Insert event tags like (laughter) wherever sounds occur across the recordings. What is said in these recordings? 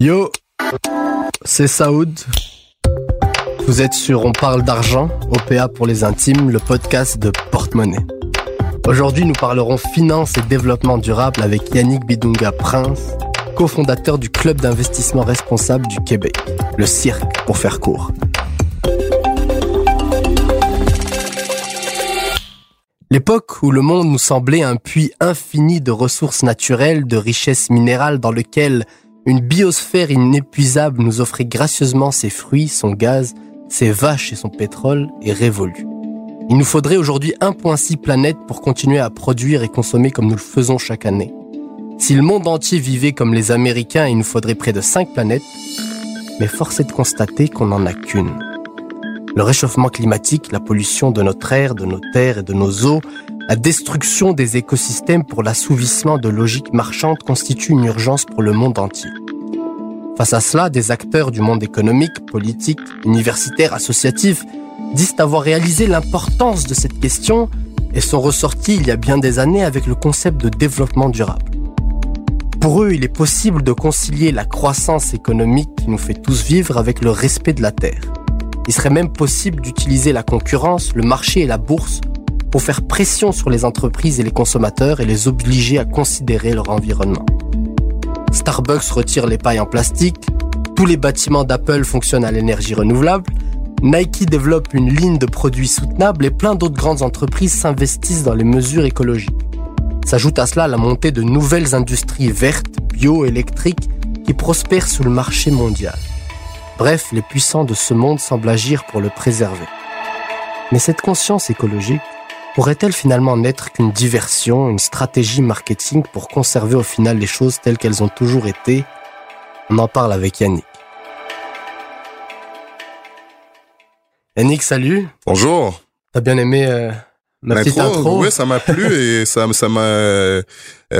Yo, c'est Saoud. Vous êtes sur On parle d'argent, OPA pour les intimes, le podcast de Porte-Monnaie. Aujourd'hui, nous parlerons finance et développement durable avec Yannick Bidunga Prince, cofondateur du Club d'investissement responsable du Québec, le cirque pour faire court. L'époque où le monde nous semblait un puits infini de ressources naturelles, de richesses minérales dans lequel une biosphère inépuisable nous offrait gracieusement ses fruits, son gaz, ses vaches et son pétrole est révolue. Il nous faudrait aujourd'hui 1,6 planètes pour continuer à produire et consommer comme nous le faisons chaque année. Si le monde entier vivait comme les Américains, il nous faudrait près de 5 planètes, mais force est de constater qu'on n'en a qu'une. Le réchauffement climatique, la pollution de notre air, de nos terres et de nos eaux, la destruction des écosystèmes pour l'assouvissement de logiques marchandes constituent une urgence pour le monde entier. Face à cela, des acteurs du monde économique, politique, universitaire, associatif disent avoir réalisé l'importance de cette question et sont ressortis il y a bien des années avec le concept de développement durable. Pour eux, il est possible de concilier la croissance économique qui nous fait tous vivre avec le respect de la Terre. Il serait même possible d'utiliser la concurrence, le marché et la bourse pour faire pression sur les entreprises et les consommateurs et les obliger à considérer leur environnement. Starbucks retire les pailles en plastique, tous les bâtiments d'Apple fonctionnent à l'énergie renouvelable, Nike développe une ligne de produits soutenables et plein d'autres grandes entreprises s'investissent dans les mesures écologiques. S'ajoute à cela la montée de nouvelles industries vertes, bio-électriques qui prospèrent sur le marché mondial. Bref, les puissants de ce monde semblent agir pour le préserver. Mais cette conscience écologique pourrait-elle finalement n'être qu'une diversion, une stratégie marketing pour conserver au final les choses telles qu'elles ont toujours été? On en parle avec Yannick. Yannick, salut. Bonjour. T'as bien aimé euh, ma petite intro? Oui, ça m'a plu et (laughs) ça ça m'a euh,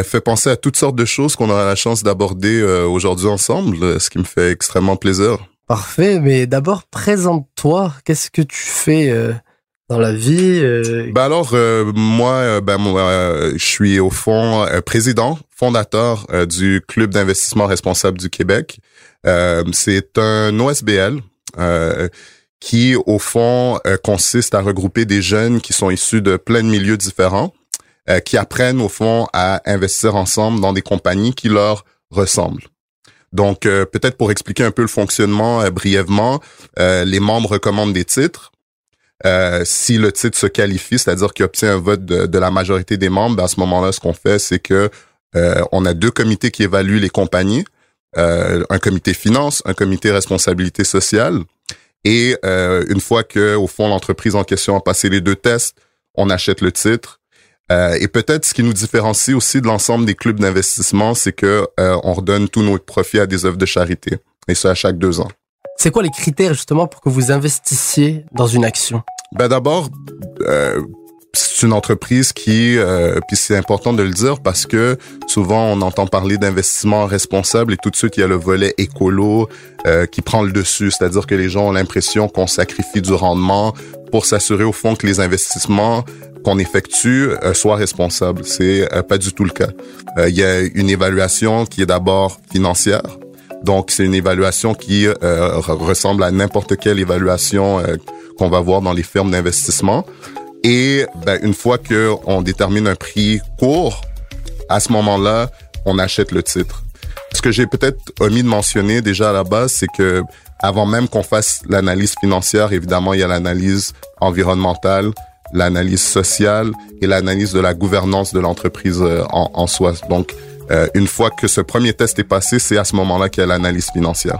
fait penser à toutes sortes de choses qu'on aura la chance d'aborder euh, aujourd'hui ensemble, ce qui me fait extrêmement plaisir. Parfait, mais d'abord présente-toi. Qu'est-ce que tu fais euh, dans la vie euh? Ben alors euh, moi, ben moi, je suis au fond président, fondateur du club d'investissement responsable du Québec. C'est un OSBL qui, au fond, consiste à regrouper des jeunes qui sont issus de plein de milieux différents, qui apprennent, au fond, à investir ensemble dans des compagnies qui leur ressemblent. Donc, euh, peut-être pour expliquer un peu le fonctionnement euh, brièvement, euh, les membres recommandent des titres. si le titre se qualifie, c'est-à-dire qu'il obtient un vote de, la majorité des membres, ben, à ce moment-là, ce qu'on fait, c'est que on a deux comités qui évaluent les compagnies, un comité finance, un comité responsabilité sociale. Et une fois que, au fond, l'entreprise en question a passé les deux tests, on achète le titre euh, et peut-être ce qui nous différencie aussi de l'ensemble des clubs d'investissement, c'est que euh, on redonne tous nos profits à des œuvres de charité, et ça à chaque deux ans. C'est quoi les critères justement pour que vous investissiez dans une action? Ben d'abord, euh, c'est une entreprise qui, euh, puis c'est important de le dire parce que souvent on entend parler d'investissement responsable et tout de suite il y a le volet écolo euh, qui prend le dessus, c'est-à-dire que les gens ont l'impression qu'on sacrifie du rendement pour s'assurer au fond que les investissements qu'on effectue euh, soient responsables. C'est euh, pas du tout le cas. Il y a une évaluation qui est d'abord financière. Donc, c'est une évaluation qui ressemble à n'importe quelle évaluation qu'on va voir dans les firmes d'investissement. Et ben, une fois qu'on détermine un prix court, à ce moment-là, on achète le titre. Ce que j'ai peut-être omis de mentionner déjà à la base, c'est que avant même qu'on fasse l'analyse financière, évidemment, il y a l'analyse environnementale, l'analyse sociale et l'analyse de la gouvernance de l'entreprise euh, en, en, soi. Donc, euh, une fois que ce premier test est passé, c'est à ce moment-là qu'il y a l'analyse financière.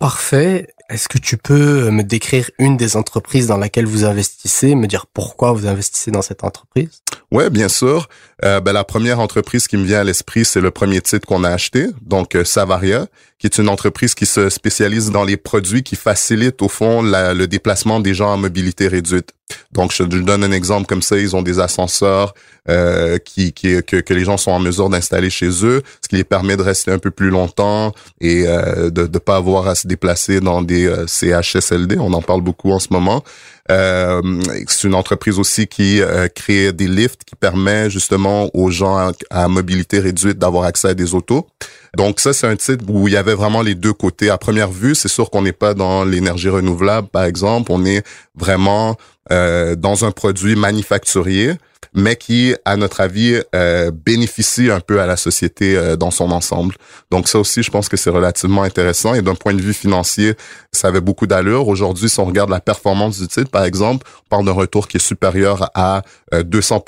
Parfait. Est-ce que tu peux me décrire une des entreprises dans laquelle vous investissez, me dire pourquoi vous investissez dans cette entreprise? Ouais, bien sûr. Euh, ben, la première entreprise qui me vient à l'esprit, c'est le premier titre qu'on a acheté, donc euh, Savaria, qui est une entreprise qui se spécialise dans les produits qui facilitent au fond le déplacement des gens à mobilité réduite. Donc, je, donne un exemple comme ça. Ils ont des ascenseurs euh, qui, que, que, les gens sont en mesure d'installer chez eux, ce qui les permet de rester un peu plus longtemps et euh, de ne pas avoir à se déplacer dans des CHSLD. On en parle beaucoup en ce moment. Euh, c'est une entreprise aussi qui euh, crée des lifts qui permet justement aux gens à, mobilité réduite d'avoir accès à des autos. Donc ça, c'est un titre où il y avait vraiment les deux côtés. À première vue, c'est sûr qu'on n'est pas dans l'énergie renouvelable, par exemple. On est vraiment euh, dans un produit manufacturier mais qui, à notre avis, euh, bénéficie un peu à la société euh, dans son ensemble. Donc ça aussi, je pense que c'est relativement intéressant. Et d'un point de vue financier, ça avait beaucoup d'allure. Aujourd'hui, si on regarde la performance du titre, par exemple, on parle d'un retour qui est supérieur à 200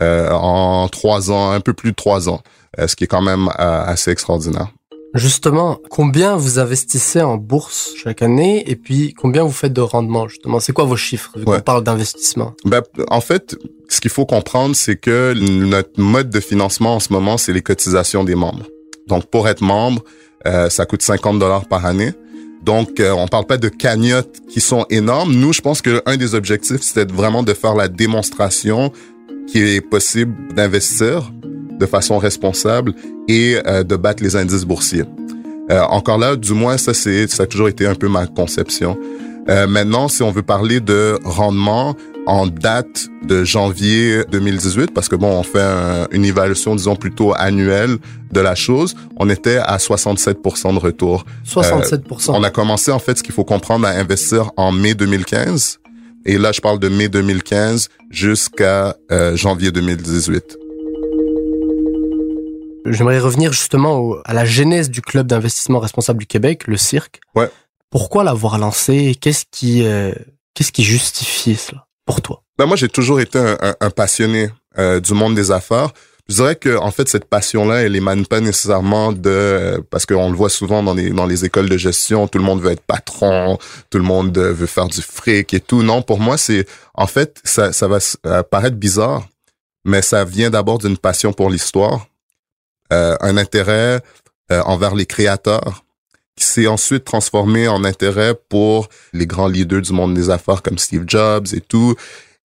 euh, en trois ans, un peu plus de trois ans, ce qui est quand même assez extraordinaire. Justement, combien vous investissez en bourse chaque année et puis combien vous faites de rendement justement? C'est quoi vos chiffres On parle d'investissement? Ben, en fait, ce qu'il faut comprendre, c'est que notre mode de financement en ce moment, c'est les cotisations des membres. Donc, pour être membre, euh, ça coûte 50 dollars par année. Donc, euh, on parle pas de cagnottes qui sont énormes. Nous, je pense que un des objectifs, c'était vraiment de faire la démonstration qu'il est possible d'investir de façon responsable et euh, de battre les indices boursiers. Euh, encore là, du moins, ça, c'est, ça a toujours été un peu ma conception. Euh, maintenant, si on veut parler de rendement en date de janvier 2018, parce que bon, on fait une évaluation, disons, plutôt annuelle de la chose, on était à 67 de retour. 67 On a commencé, en fait, ce qu'il faut comprendre, à investir en mai 2015. Et là, je parle de mai 2015 jusqu'à janvier 2018. J'aimerais revenir justement à la genèse du club d'investissement responsable du Québec, le Cirque. Ouais. Pourquoi l'avoir lancé Qu'est-ce qui, euh, qu'est-ce qui justifie cela pour toi? Ben moi, j'ai toujours été un, passionné euh, du monde des affaires. Je dirais que en fait cette passion-là, elle émane pas nécessairement de parce qu'on le voit souvent dans les dans les écoles de gestion, tout le monde veut être patron, tout le monde veut faire du fric et tout. Non, pour moi c'est en fait ça ça va euh, paraître bizarre, mais ça vient d'abord d'une passion pour l'histoire, euh, un intérêt euh, envers les créateurs qui s'est ensuite transformé en intérêt pour les grands leaders du monde des affaires comme Steve Jobs et tout.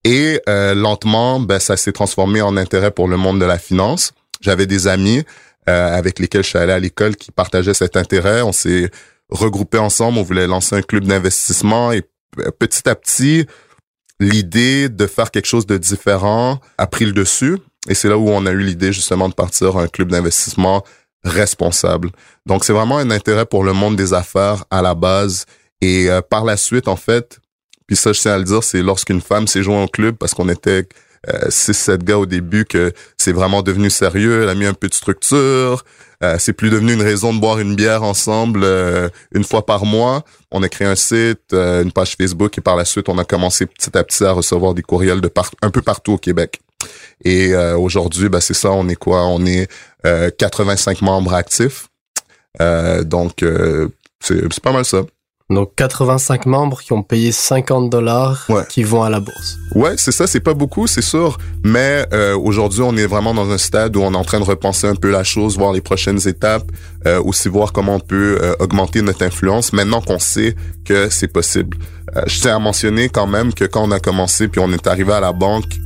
Et euh, lentement, ben, ça s'est transformé en intérêt pour le monde de la finance. J'avais des amis avec lesquels je suis allé à l'école qui partageaient cet intérêt. On s'est regroupés ensemble, on voulait lancer un club d'investissement et petit à petit, l'idée de faire quelque chose de différent a pris le dessus. Et c'est là où on a eu l'idée justement de partir un club d'investissement responsable. Donc c'est vraiment un intérêt pour le monde des affaires à la base. Et euh, par la suite, en fait, puis ça je tiens à le dire, c'est lorsqu'une femme s'est jointe au club parce qu'on était euh, six, sept gars au début que c'est vraiment devenu sérieux. Elle a mis un peu de structure. Euh, c'est plus devenu une raison de boire une bière ensemble euh, une fois par mois. On a créé un site, une page Facebook et par la suite, on a commencé petit à petit à recevoir des courriels de un peu partout au Québec. Et euh, aujourd'hui, ben, c'est ça, on est quoi? On est 85 euh, membres actifs. Euh, donc, c'est pas mal ça. Donc 85 membres qui ont payé 50 dollars qui vont à la bourse. Ouais, c'est ça, c'est pas beaucoup, c'est sûr, mais aujourd'hui on est vraiment dans un stade où on est en train de repenser un peu la chose, voir les prochaines étapes, aussi voir comment on peut augmenter notre influence maintenant qu'on sait que c'est possible. je tiens à mentionner quand même que quand on a commencé puis on est arrivé à la banque,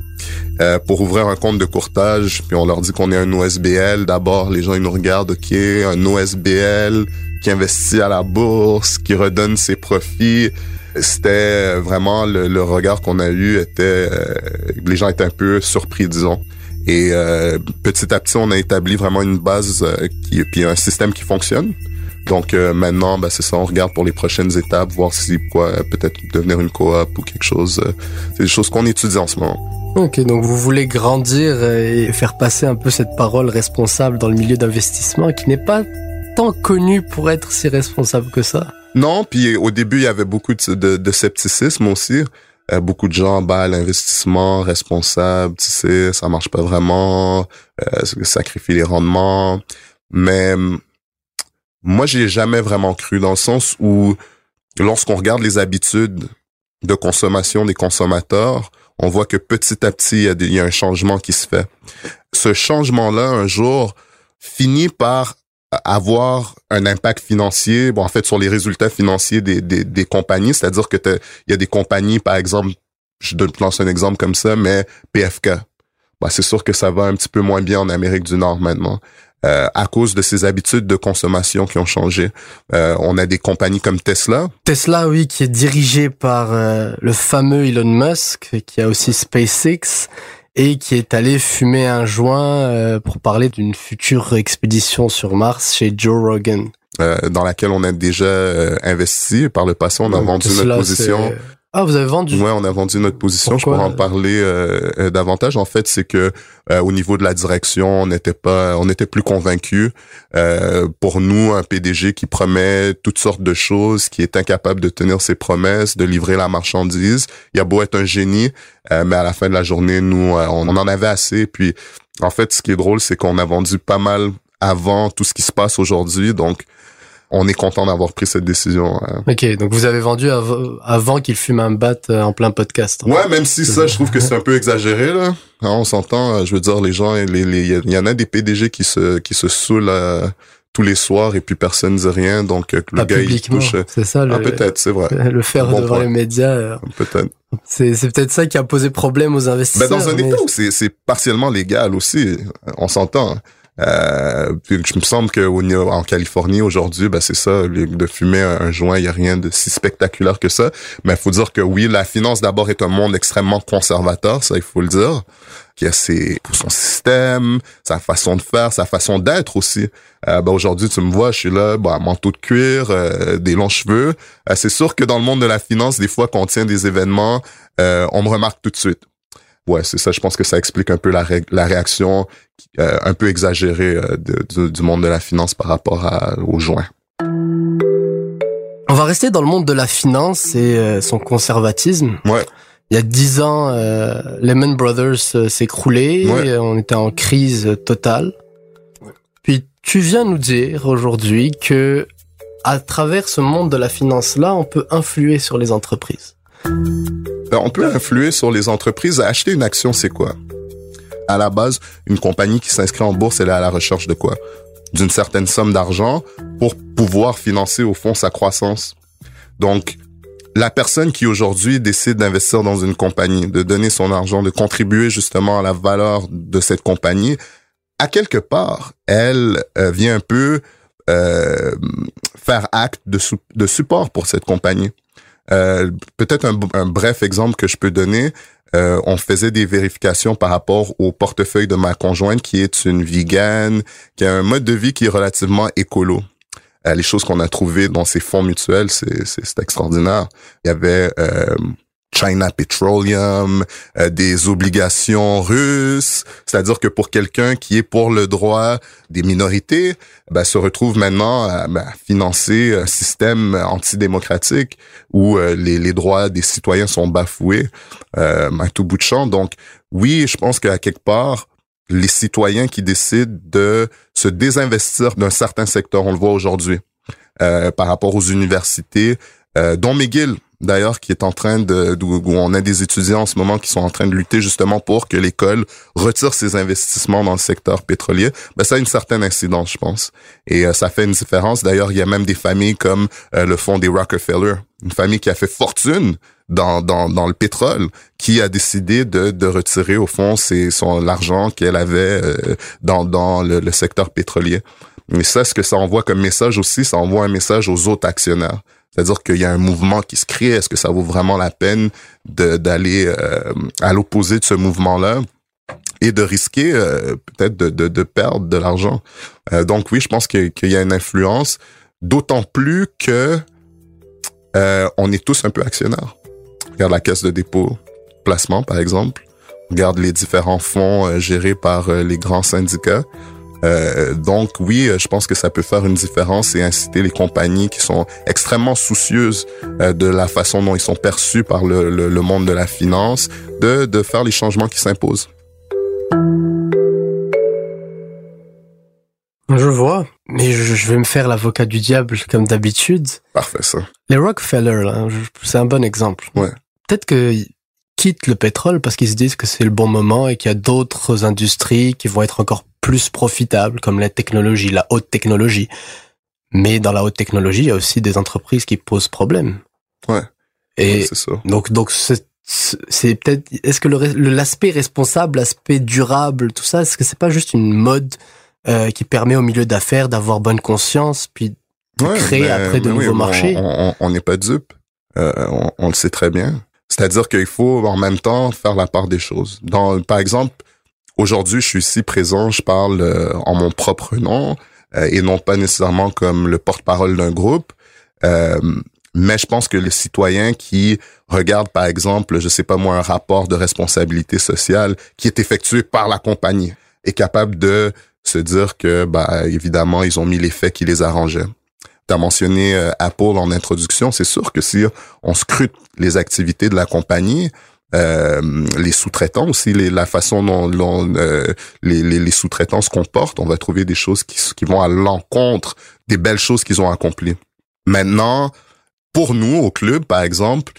euh, pour ouvrir un compte de courtage, puis on leur dit qu'on est un OSBL. D'abord, les gens ils nous regardent, ok, un OSBL qui investit à la bourse, qui redonne ses profits. C'était vraiment le, regard qu'on a eu était, euh, les gens étaient un peu surpris, disons. Et euh, petit à petit, on a établi vraiment une base qui, puis un système qui fonctionne. Donc maintenant, ben, c'est ça, on regarde pour les prochaines étapes, voir si quoi peut-être devenir une coop ou quelque chose. c'est des choses qu'on étudie en ce moment. Ok, donc vous voulez grandir et faire passer un peu cette parole responsable dans le milieu d'investissement qui n'est pas tant connu pour être si responsable que ça. Non, puis au début, il y avait beaucoup de, scepticisme aussi. Euh, beaucoup de gens, bah, l'investissement responsable, tu sais, ça marche pas vraiment, euh, sacrifie les rendements. Mais moi, j'ai jamais vraiment cru dans le sens où, lorsqu'on regarde les habitudes de consommation des consommateurs, on voit que petit à petit, il y, a un changement qui se fait. Ce changement-là, un jour, finit par avoir un impact financier, bon, en fait, sur les résultats financiers des, des, compagnies, c'est-à-dire que il y a des compagnies, par exemple, je lance un exemple comme ça, mais PFK. Bah, c'est sûr que ça va un petit peu moins bien en Amérique du Nord maintenant. Euh, à cause de ces habitudes de consommation qui ont changé. Euh, on a des compagnies comme Tesla. Tesla, oui, qui est dirigé par euh, le fameux Elon Musk, qui a aussi SpaceX et qui est allé fumer un joint pour parler d'une future expédition sur Mars chez Joe Rogan. dans laquelle on a déjà investi. Par le passé, on a vendu notre position ah, vous avez vendu Ouais, on a vendu notre position. je pourrais en parler euh, euh, davantage. En fait, c'est que euh, au niveau de la direction, on n'était pas, on n'était plus convaincus. pour nous, un PDG qui promet toutes sortes de choses, qui est incapable de tenir ses promesses, de livrer la marchandise, il a beau être un génie, mais à la fin de la journée, nous, on, en avait assez. Puis, en fait, ce qui est drôle, c'est qu'on a vendu pas mal avant tout ce qui se passe aujourd'hui. Donc, on est content d'avoir pris cette décision. Hein. Ok, donc vous avez vendu avant qu'il fume un bat euh, en plein podcast. Ouais, même si ça, je trouve que c'est un peu exagéré là. Hein, on s'entend. Euh, je veux dire, les gens, il les, y en a des PDG qui se qui se saoulent euh, tous les soirs et puis personne ne dit rien. Donc le Pas gars il touche. C'est ça. Ah, peut-être, c'est vrai. Le faire devant les médias. Peut-être. C'est c'est peut-être ça qui a posé problème aux investisseurs. Ben dans un état où c'est c'est partiellement légal aussi. On s'entend. Euh, puis je me semble que en Californie aujourd'hui, ben c'est ça, de fumer un joint, il y a rien de si spectaculaire que ça. Mais il faut dire que oui, la finance d'abord est un monde extrêmement conservateur, ça il faut le dire, qui a ses son système, sa façon de faire, sa façon d'être aussi. Euh, ben aujourd'hui, tu me vois, je suis là, ben, manteau de cuir, euh, des longs cheveux. Euh, c'est sûr que dans le monde de la finance, des fois, quand on tient des événements, euh, on me remarque tout de suite ouais, c'est ça. Je pense que ça explique un peu la, la réaction euh, un peu exagérée euh, du monde de la finance par rapport à, aux joints. On va rester dans le monde de la finance et euh, son conservatisme. Ouais. Il y a dix ans, Lehman Brothers s'est écroulé, on était en crise totale. Puis tu viens nous dire aujourd'hui que à travers ce monde de la finance là, on peut influer sur les entreprises. Ben, on peut influer sur les entreprises. Acheter une action, c'est quoi? À la base, une compagnie qui s'inscrit en bourse, elle est à la recherche de quoi? D'une certaine somme d'argent pour pouvoir financer au fond sa croissance. Donc, la personne qui aujourd'hui décide d'investir dans une compagnie, de donner son argent, de contribuer justement à la valeur de cette compagnie, à quelque part, elle euh, vient un peu euh, faire acte de support pour cette compagnie. Euh, peut-être un, bref exemple que je peux donner. Euh, on faisait des vérifications par rapport au portefeuille de ma conjointe qui est une vegan, qui a un mode de vie qui est relativement écolo. Euh, les choses qu'on a trouvées dans ces fonds mutuels, c'est extraordinaire. Il y avait China Petroleum, euh, des obligations russes. C'est-à-dire que pour quelqu'un qui est pour le droit des minorités, ben, se retrouve maintenant à ben, financer un système antidémocratique où euh, les, les, droits des citoyens sont bafoués euh, à tout bout de champ. Donc oui, je pense qu'à quelque part, les citoyens qui décident de se désinvestir d'un certain secteur, on le voit aujourd'hui, euh, par rapport aux universités, dont McGill, d'ailleurs qui est en train de où on a des étudiants en ce moment qui sont en train de lutter justement pour que l'école retire ses investissements dans le secteur pétrolier. Ben ça a une certaine incidence, je pense, et euh, ça fait une différence. D'ailleurs, il y a même des familles comme euh, le fonds des Rockefeller, une famille qui a fait fortune dans, dans, dans le pétrole, qui a décidé de, de retirer au fond son l'argent qu'elle avait euh, dans, dans le, le secteur pétrolier. Mais ça, ce que ça envoie comme message aussi, ça envoie un message aux autres actionnaires. C'est-à-dire qu'il y a un mouvement qui se crée. Est-ce que ça vaut vraiment la peine d'aller euh, à l'opposé de ce mouvement-là et de risquer euh, peut-être de, de, perdre de l'argent? Euh, donc oui, je pense qu'il y a une influence, d'autant plus que on est tous un peu actionnaires. Regarde la caisse de dépôt placement, par exemple. Regarde les différents fonds gérés par les grands syndicats. Euh, donc oui, euh, je pense que ça peut faire une différence et inciter les compagnies qui sont extrêmement soucieuses euh, de la façon dont ils sont perçus par le, le, monde de la finance, de, de faire les changements qui s'imposent. Je vois, mais je vais me faire l'avocat du diable comme d'habitude. Parfait ça. Les Rockefeller, c'est un bon exemple. Ouais. Peut-être que quittent le pétrole parce qu'ils se disent que c'est le bon moment et qu'il y a d'autres industries qui vont être encore plus profitables, comme la technologie, la haute technologie. Mais dans la haute technologie, il y a aussi des entreprises qui posent problème. Ouais. Et c'est ça. donc, donc c'est peut-être. Est-ce que le l'aspect responsable, l'aspect durable, tout ça, est-ce que c'est pas juste une mode euh, qui permet au milieu d'affaires d'avoir bonne conscience, puis de créer après de nouveaux marchés? On n'est pas dupe. Euh, on, on, le sait très bien. C'est-à-dire qu'il faut en même temps faire la part des choses. Dans, par exemple, aujourd'hui, je suis ici présent, je parle euh, en mon propre nom euh, et non pas nécessairement comme le porte-parole d'un groupe. Euh, mais je pense que les citoyens qui regardent, par exemple, je sais pas moi, un rapport de responsabilité sociale qui est effectué par la compagnie, est capable de se dire que, bah, évidemment, ils ont mis les faits qui les arrangeaient. Tu as mentionné euh, Apple en introduction. C'est sûr que si on scrute les activités de la compagnie, euh, les sous-traitants aussi, la façon dont, euh, les, sous-traitants se comportent, on va trouver des choses qui, vont à l'encontre des belles choses qu'ils ont accomplies. Maintenant, pour nous, au club, par exemple,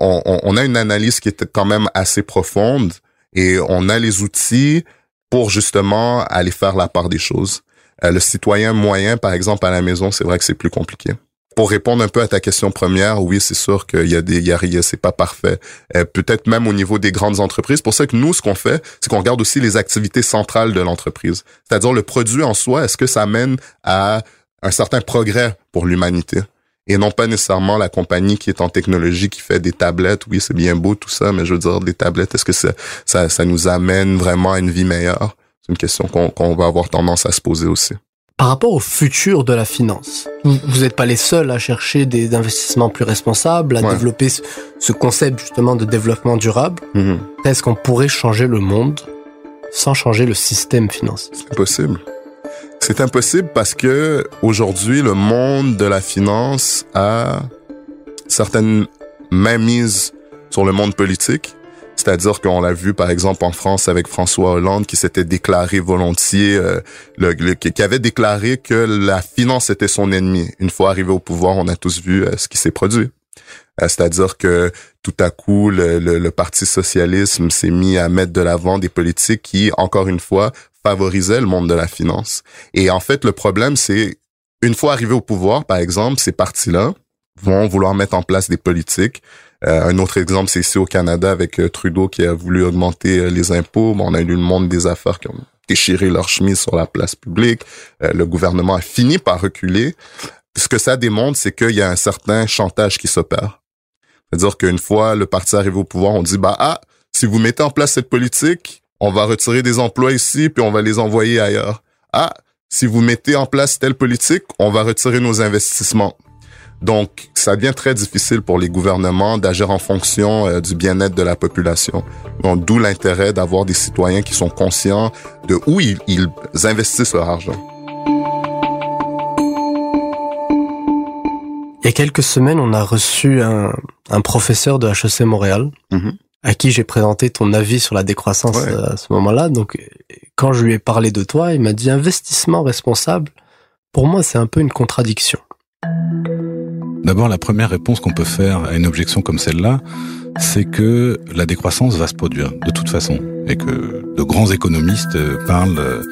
on, on, a une analyse qui est quand même assez profonde et on a les outils pour justement aller faire la part des choses. Euh, le citoyen moyen, par exemple, à la maison, c'est vrai que c'est plus compliqué. Pour répondre un peu à ta question première, oui, c'est sûr qu'il y a des, il y a, c'est pas parfait. Euh, peut-être même au niveau des grandes entreprises. Pour ça que nous, ce qu'on fait, c'est qu'on regarde aussi les activités centrales de l'entreprise. C'est-à-dire le produit en soi, est-ce que ça mène à un certain progrès pour l'humanité? et non pas nécessairement la compagnie qui est en technologie qui fait des tablettes. Oui, c'est bien beau tout ça, mais je veux dire, des tablettes, est-ce que ça, ça, ça nous amène vraiment à une vie meilleure? C'est une question qu'on va avoir tendance à se poser aussi. Par rapport au futur de la finance, vous n'êtes pas les seuls à chercher des investissements plus responsables, à développer ce concept justement de développement durable. Mm-hmm. Est-ce qu'on pourrait changer le monde sans changer le système financier C'est possible. C'est impossible parce que aujourd'hui, le monde de la finance a certaines mainmises sur le monde politique c'est-à-dire qu'on l'a vu, par exemple, en France avec François Hollande qui s'était déclaré volontiers, euh, le, qui avait déclaré que la finance était son ennemi. Une fois arrivé au pouvoir, on a tous vu euh, ce qui s'est produit. Euh, c'est-à-dire que tout à coup, le, le Parti socialisme s'est mis à mettre de l'avant des politiques qui, encore une fois, favorisaient le monde de la finance. Et en fait, le problème, c'est une fois arrivé au pouvoir, par exemple, ces partis-là vont vouloir mettre en place des politiques euh, un autre exemple, c'est ici au Canada avec euh, Trudeau qui a voulu augmenter euh, les impôts. on a eu le monde des affaires qui ont déchiré leur chemise sur la place publique. le gouvernement a fini par reculer. Ce que ça démontre, c'est qu'il y a un certain chantage qui s'opère. C'est-à-dire qu'une fois le parti arrivé au pouvoir, on dit bah ah, si vous mettez en place cette politique, on va retirer des emplois ici puis on va les envoyer ailleurs. Ah, si vous mettez en place telle politique, on va retirer nos investissements. Donc, ça devient très difficile pour les gouvernements d'agir en fonction euh, du bien-être de la population. Donc, d'où l'intérêt d'avoir des citoyens qui sont conscients de où ils, investissent leur argent. Il y a quelques semaines, on a reçu un, professeur de HEC Montréal mm-hmm. à qui j'ai présenté ton avis sur la décroissance euh, à ce moment-là. Donc, quand je lui ai parlé de toi, il m'a dit investissement responsable. Pour moi, c'est un peu une contradiction. D'abord, la première réponse qu'on peut faire à une objection comme celle-là, c'est que la décroissance va se produire de toute façon et que de grands économistes parlent euh,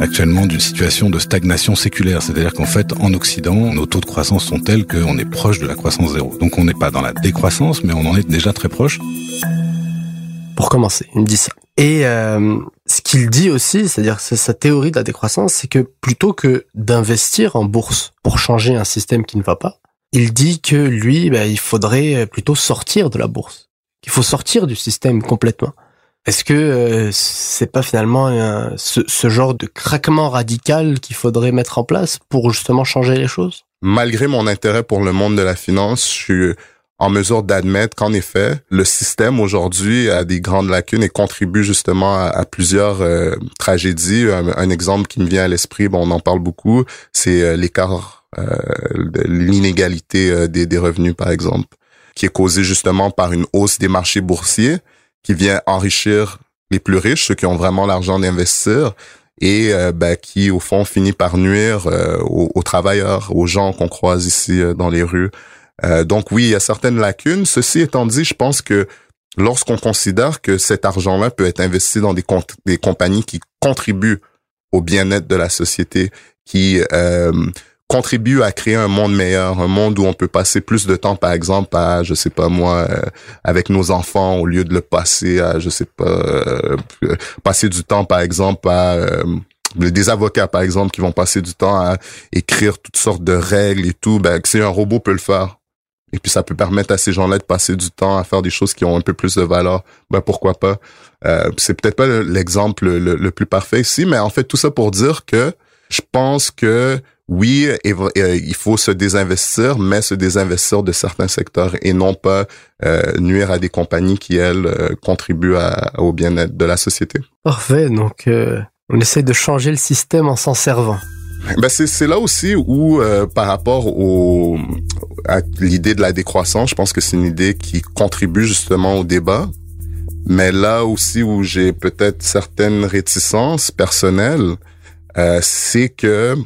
actuellement d'une situation de stagnation séculaire, c'est-à-dire qu'en fait, en Occident, nos taux de croissance sont tels qu'on est proche de la croissance zéro. Donc on n'est pas dans la décroissance, mais on en est déjà très proche. Pour commencer, il me dit ça. Et euh, ce qu'il dit aussi, c'est-à-dire c'est sa théorie de la décroissance, c'est que plutôt que d'investir en bourse pour changer un système qui ne va pas, il dit que lui, bah, il faudrait plutôt sortir de la bourse. Il faut sortir du système complètement. Est-ce que euh, c'est pas finalement ce, genre de craquement radical qu'il faudrait mettre en place pour justement changer les choses? Malgré mon intérêt pour le monde de la finance, je suis en mesure d'admettre qu'en effet, le système aujourd'hui a des grandes lacunes et contribue justement à, plusieurs euh, tragédies. Un, exemple qui me vient à l'esprit, bon, on en parle beaucoup, c'est euh, l'écart euh, l'inégalité des, des revenus, par exemple, qui est causée justement par une hausse des marchés boursiers qui vient enrichir les plus riches, ceux qui ont vraiment l'argent d'investir, et ben, qui au fond finit par nuire aux, travailleurs, aux gens qu'on croise ici dans les rues. Donc oui, il y a certaines lacunes. Ceci étant dit, je pense que lorsqu'on considère que cet argent-là peut être investi dans des, compagnies qui contribuent au bien-être de la société, qui euh, contribue à créer un monde meilleur, un monde où on peut passer plus de temps, par exemple, à, je sais pas moi, euh, avec nos enfants au lieu de le passer à, je sais pas, euh, passer du temps, par exemple, à euh, des avocats par exemple qui vont passer du temps à écrire toutes sortes de règles et tout, ben si un robot peut le faire. Et puis ça peut permettre à ces gens-là de passer du temps à faire des choses qui ont un peu plus de valeur. Ben pourquoi pas? Euh, C'est peut-être pas l'exemple le, plus parfait ici, mais en fait tout ça pour dire que je pense que oui, euh, il faut se désinvestir, mais se désinvestir de certains secteurs et non pas euh, nuire à des compagnies qui, elles, euh, contribuent au bien-être de la société. Parfait, donc on essaie de changer le système en s'en servant. Ben c'est là aussi où, par rapport au, à l'idée de la décroissance, je pense que c'est une idée qui contribue justement au débat. Mais là aussi où j'ai peut-être certaines réticences personnelles, c'est que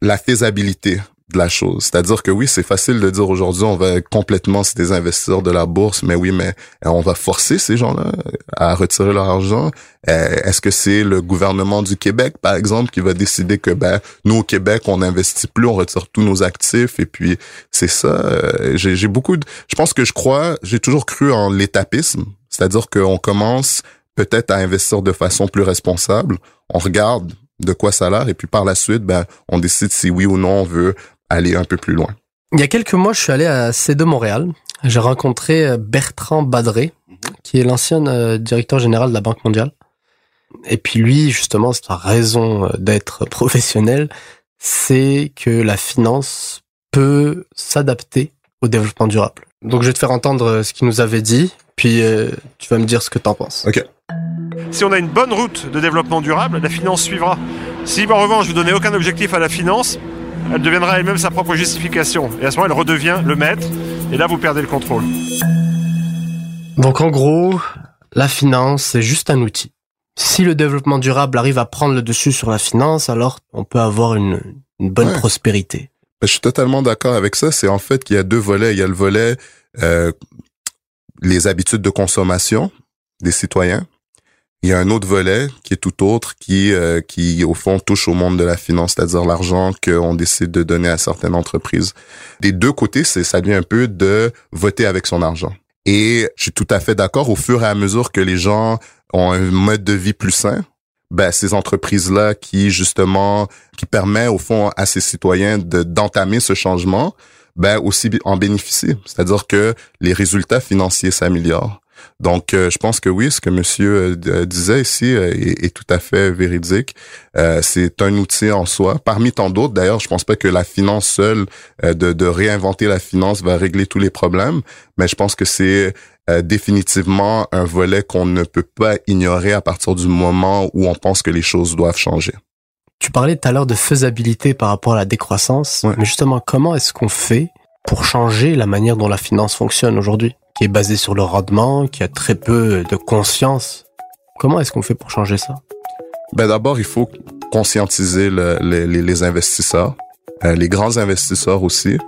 la faisabilité de la chose. C'est-à-dire que oui, c'est facile de dire aujourd'hui, on va complètement se désinvestir de la bourse, mais oui, mais euh, on va forcer ces gens-là à retirer leur argent. Euh, est-ce que c'est le gouvernement du Québec, par exemple, qui va décider que ben nous au Québec, on n'investit plus, on retire tous nos actifs et puis c'est ça. Euh, j'ai beaucoup de, je pense que je crois, j'ai toujours cru en l'étapisme, c'est-à-dire qu'on commence peut-être à investir de façon plus responsable. On regarde de quoi ça a l'air et puis par la suite, ben, on décide si oui ou non on veut aller un peu plus loin. Il y a quelques mois, je suis allé à C2 Montréal. J'ai rencontré euh, Bertrand Badré, qui est l'ancien euh, directeur général de la Banque mondiale. Et puis lui, justement, sa raison euh, d'être (laughs) professionnel, c'est que la finance peut s'adapter au développement durable. Donc je vais te faire entendre ce qu'il nous avait dit, puis tu vas me dire ce que tu en penses. Ok. Si on a une bonne route de développement durable, la finance suivra. Si en revanche vous donnez aucun objectif à la finance, elle deviendra elle-même sa propre justification. Et à ce moment, elle redevient le maître. Et là, vous perdez le contrôle. Donc en gros, la finance, c'est juste un outil. Si le développement durable arrive à prendre le dessus sur la finance, alors on peut avoir une, bonne prospérité. Je suis totalement d'accord avec ça. C'est en fait qu'il y a deux volets. Il y a le volet euh, les habitudes de consommation des citoyens il y a un autre volet qui est tout autre, qui euh, qui au fond touche au monde de la finance, c'est-à-dire l'argent qu'on décide de donner à certaines entreprises. Des deux côtés, c'est ça devient un peu de voter avec son argent. Et je suis tout à fait d'accord. Au fur et à mesure que les gens ont un mode de vie plus sain, ben ces entreprises-là qui justement qui permet au fond à ces citoyens de d'entamer ce changement, ben aussi en bénéficient. C'est-à-dire que les résultats financiers s'améliorent. Donc, euh, je pense que oui, ce que Monsieur euh, disait ici euh, est, tout à fait véridique. c'est un outil en soi, parmi tant d'autres. D'ailleurs, je pense pas que la finance seule, de, de, réinventer la finance, va régler tous les problèmes, mais je pense que c'est définitivement un volet qu'on ne peut pas ignorer à partir du moment où on pense que les choses doivent changer. Tu parlais tout à l'heure de faisabilité par rapport à la décroissance, mais justement, comment est-ce qu'on fait pour changer la manière dont la finance fonctionne aujourd'hui qui est basé sur le rendement, qui a très peu de conscience. Comment est-ce qu'on fait pour changer ça? Ben d'abord, il faut conscientiser les, investisseurs, euh, les grands investisseurs aussi.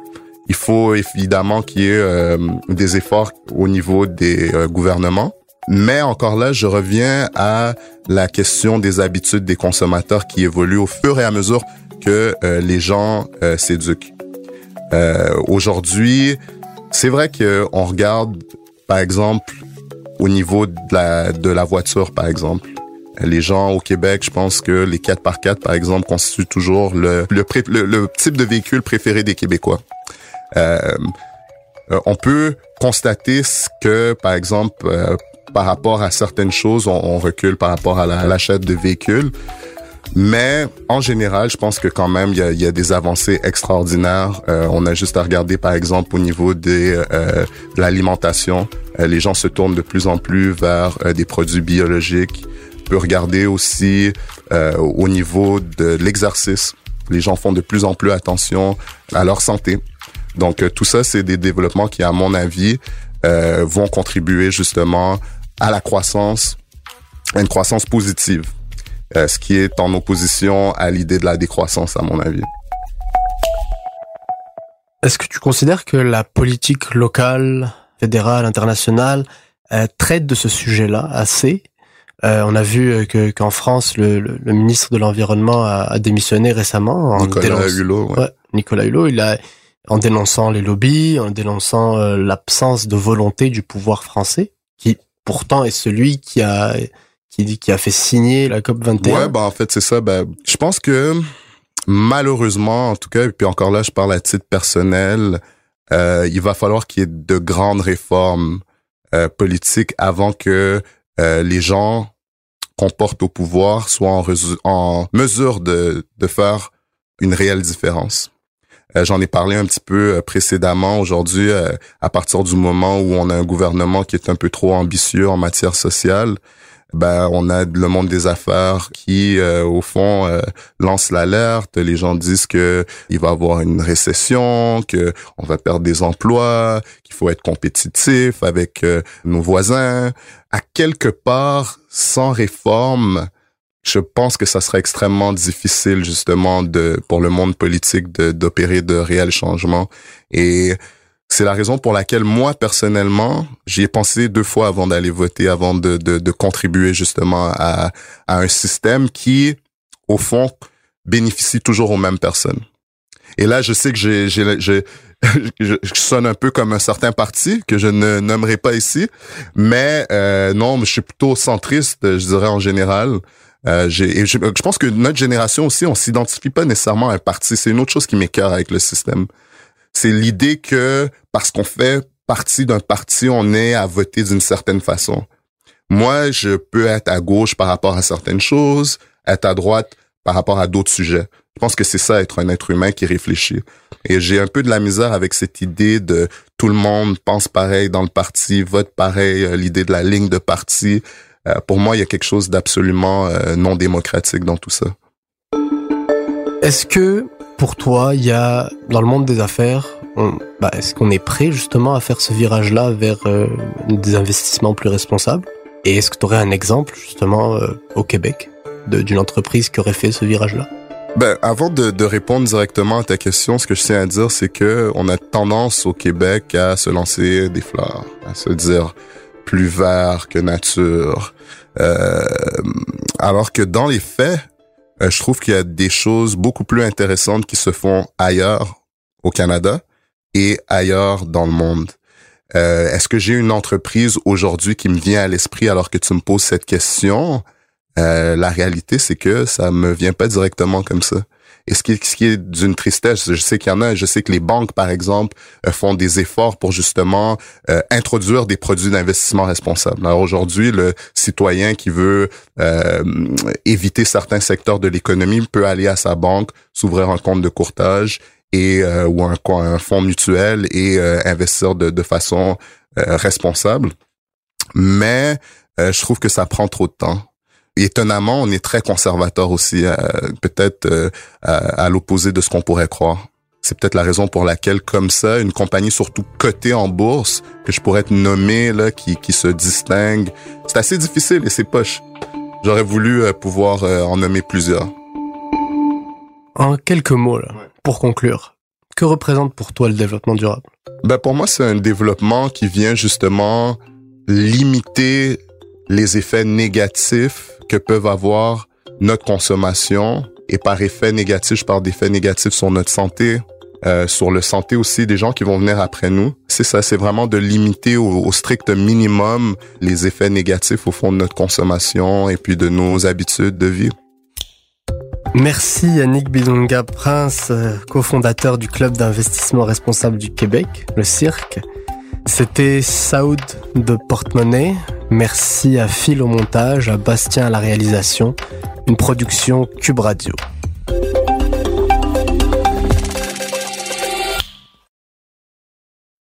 Il faut évidemment qu'il y ait euh, des efforts au niveau des euh, gouvernements. Mais encore là, je reviens à la question des habitudes des consommateurs qui évoluent au fur et à mesure que les gens s'éduquent. Aujourd'hui, c'est vrai qu'on regarde, par exemple, au niveau de la, de la voiture, par exemple. Les gens au Québec, je pense que les 4x4, par exemple, constituent toujours le, le, le, type de véhicule préféré des Québécois. Euh, euh, on peut constater que, par exemple, euh, par rapport à certaines choses, on, on recule par rapport à l'achat de véhicules. Mais en général, je pense que quand même, il y a, y a, des avancées extraordinaires. Euh, on a juste à regarder, par exemple, au niveau des, euh, de l'alimentation. Euh, les gens se tournent de plus en plus vers des produits biologiques. On peut regarder aussi au niveau de l'exercice. Les gens font de plus en plus attention à leur santé. Donc, tout ça, c'est des développements qui, à mon avis, vont contribuer justement à la croissance, à une croissance positive euh, ce qui est en opposition à l'idée de la décroissance, à mon avis. Est-ce que tu considères que la politique locale, fédérale, internationale euh, traite de ce sujet-là assez? Euh, On a vu que qu'en France, le, le, ministre de l'environnement a, a, démissionné récemment. En Nicolas Hulot. Ouais. Nicolas Hulot, il a en dénonçant les lobbies, en dénonçant l'absence de volonté du pouvoir français, qui pourtant est celui qui a qui, qui a fait signer la COP 21. Ouais, bah en fait c'est ça. Ben, je pense que malheureusement, en tout cas, et puis encore là, je parle à titre personnel, euh, il va falloir qu'il y ait de grandes réformes euh, politiques avant que euh, les gens qu'on porte au pouvoir soient en, en mesure de, de faire une réelle différence. Euh, j'en ai parlé un petit peu euh, précédemment. Aujourd'hui, euh, à partir du moment où on a un gouvernement qui est un peu trop ambitieux en matière sociale, ben on a le monde des affaires qui au fond lance l'alerte. Les gens disent que il va y avoir une récession que on va perdre des emplois qu'il faut être compétitif avec nos voisins. À quelque part sans réforme je pense que ça serait extrêmement difficile justement de pour le monde politique d'opérer de, réels changements. Et c'est la raison pour laquelle moi personnellement j'y ai pensé deux fois avant d'aller voter avant de, de, contribuer justement à, à un système qui au fond bénéficie toujours aux mêmes personnes et là je sais que j'ai j'ai (laughs) je, sonne un peu comme un certain parti que je ne nommerai pas ici, mais euh, non, je suis plutôt centriste, je dirais en général. Euh, je, je, pense que notre génération aussi, on s'identifie pas nécessairement à un parti. C'est une autre chose qui m'écœure avec le système. C'est l'idée que parce qu'on fait partie d'un parti, on est à voter d'une certaine façon. Moi, je peux être à gauche par rapport à certaines choses, être à droite par rapport à d'autres sujets. Je pense que c'est ça, être un être humain qui réfléchit. Et j'ai un peu de la misère avec cette idée de tout le monde pense pareil dans le parti, vote pareil, euh, l'idée de la ligne de parti. Euh, pour moi, il y a quelque chose d'absolument euh, non démocratique dans tout ça. Est-ce que pour toi, il y a dans le monde des affaires, bah, est-ce qu'on est prêt justement à faire ce virage-là vers euh, des investissements plus responsables? Et est-ce que tu aurais un exemple justement au Québec d'une entreprise qui aurait fait ce virage-là? Ben, avant de, de, répondre directement à ta question, ce que je tiens à dire, c'est que on a tendance au Québec à se lancer des fleurs, à se dire plus vert que nature. Euh, alors que dans les faits, euh, je trouve qu'il y a des choses beaucoup plus intéressantes qui se font ailleurs au Canada et ailleurs dans le monde. Euh, Est-ce que j'ai une entreprise aujourd'hui qui me vient à l'esprit alors que tu me poses cette question? Euh, la réalité, c'est que ça me vient pas directement comme ça. Et ce qui, est d'une tristesse, je sais qu'il y en a, je sais que les banques, par exemple, euh, font des efforts pour justement euh, introduire des produits d'investissement responsables. Alors aujourd'hui, le citoyen qui veut euh, éviter certains secteurs de l'économie peut aller à sa banque, s'ouvrir un compte de courtage et ou un, fonds mutuel et investir de façon responsable. Mais je trouve que ça prend trop de temps étonnamment, on est très conservateur aussi, euh, peut-être euh, à, l'opposé de ce qu'on pourrait croire. C'est peut-être la raison pour laquelle, comme ça, une compagnie surtout cotée en bourse, que je pourrais nommer, là, qui, qui se distingue, c'est assez difficile et c'est poche. J'aurais voulu euh, pouvoir en nommer plusieurs. En quelques mots, là, pour conclure, que représente pour toi le développement durable? Ben pour moi, c'est un développement qui vient justement limiter les effets négatifs que peuvent avoir notre consommation et par effet négatif, je parle d'effets négatifs sur notre santé, euh, sur le santé aussi des gens qui vont venir après nous. C'est ça, c'est vraiment de limiter au, strict minimum les effets négatifs au fond de notre consommation et puis de nos habitudes de vie. Merci Yannick Bidonga Prince, cofondateur du Club d'investissement responsable du Québec, le Cirque. C'était Saoud de Portemonnaie. Merci à Phil au montage, à Bastien à la réalisation. Une production Cube Radio.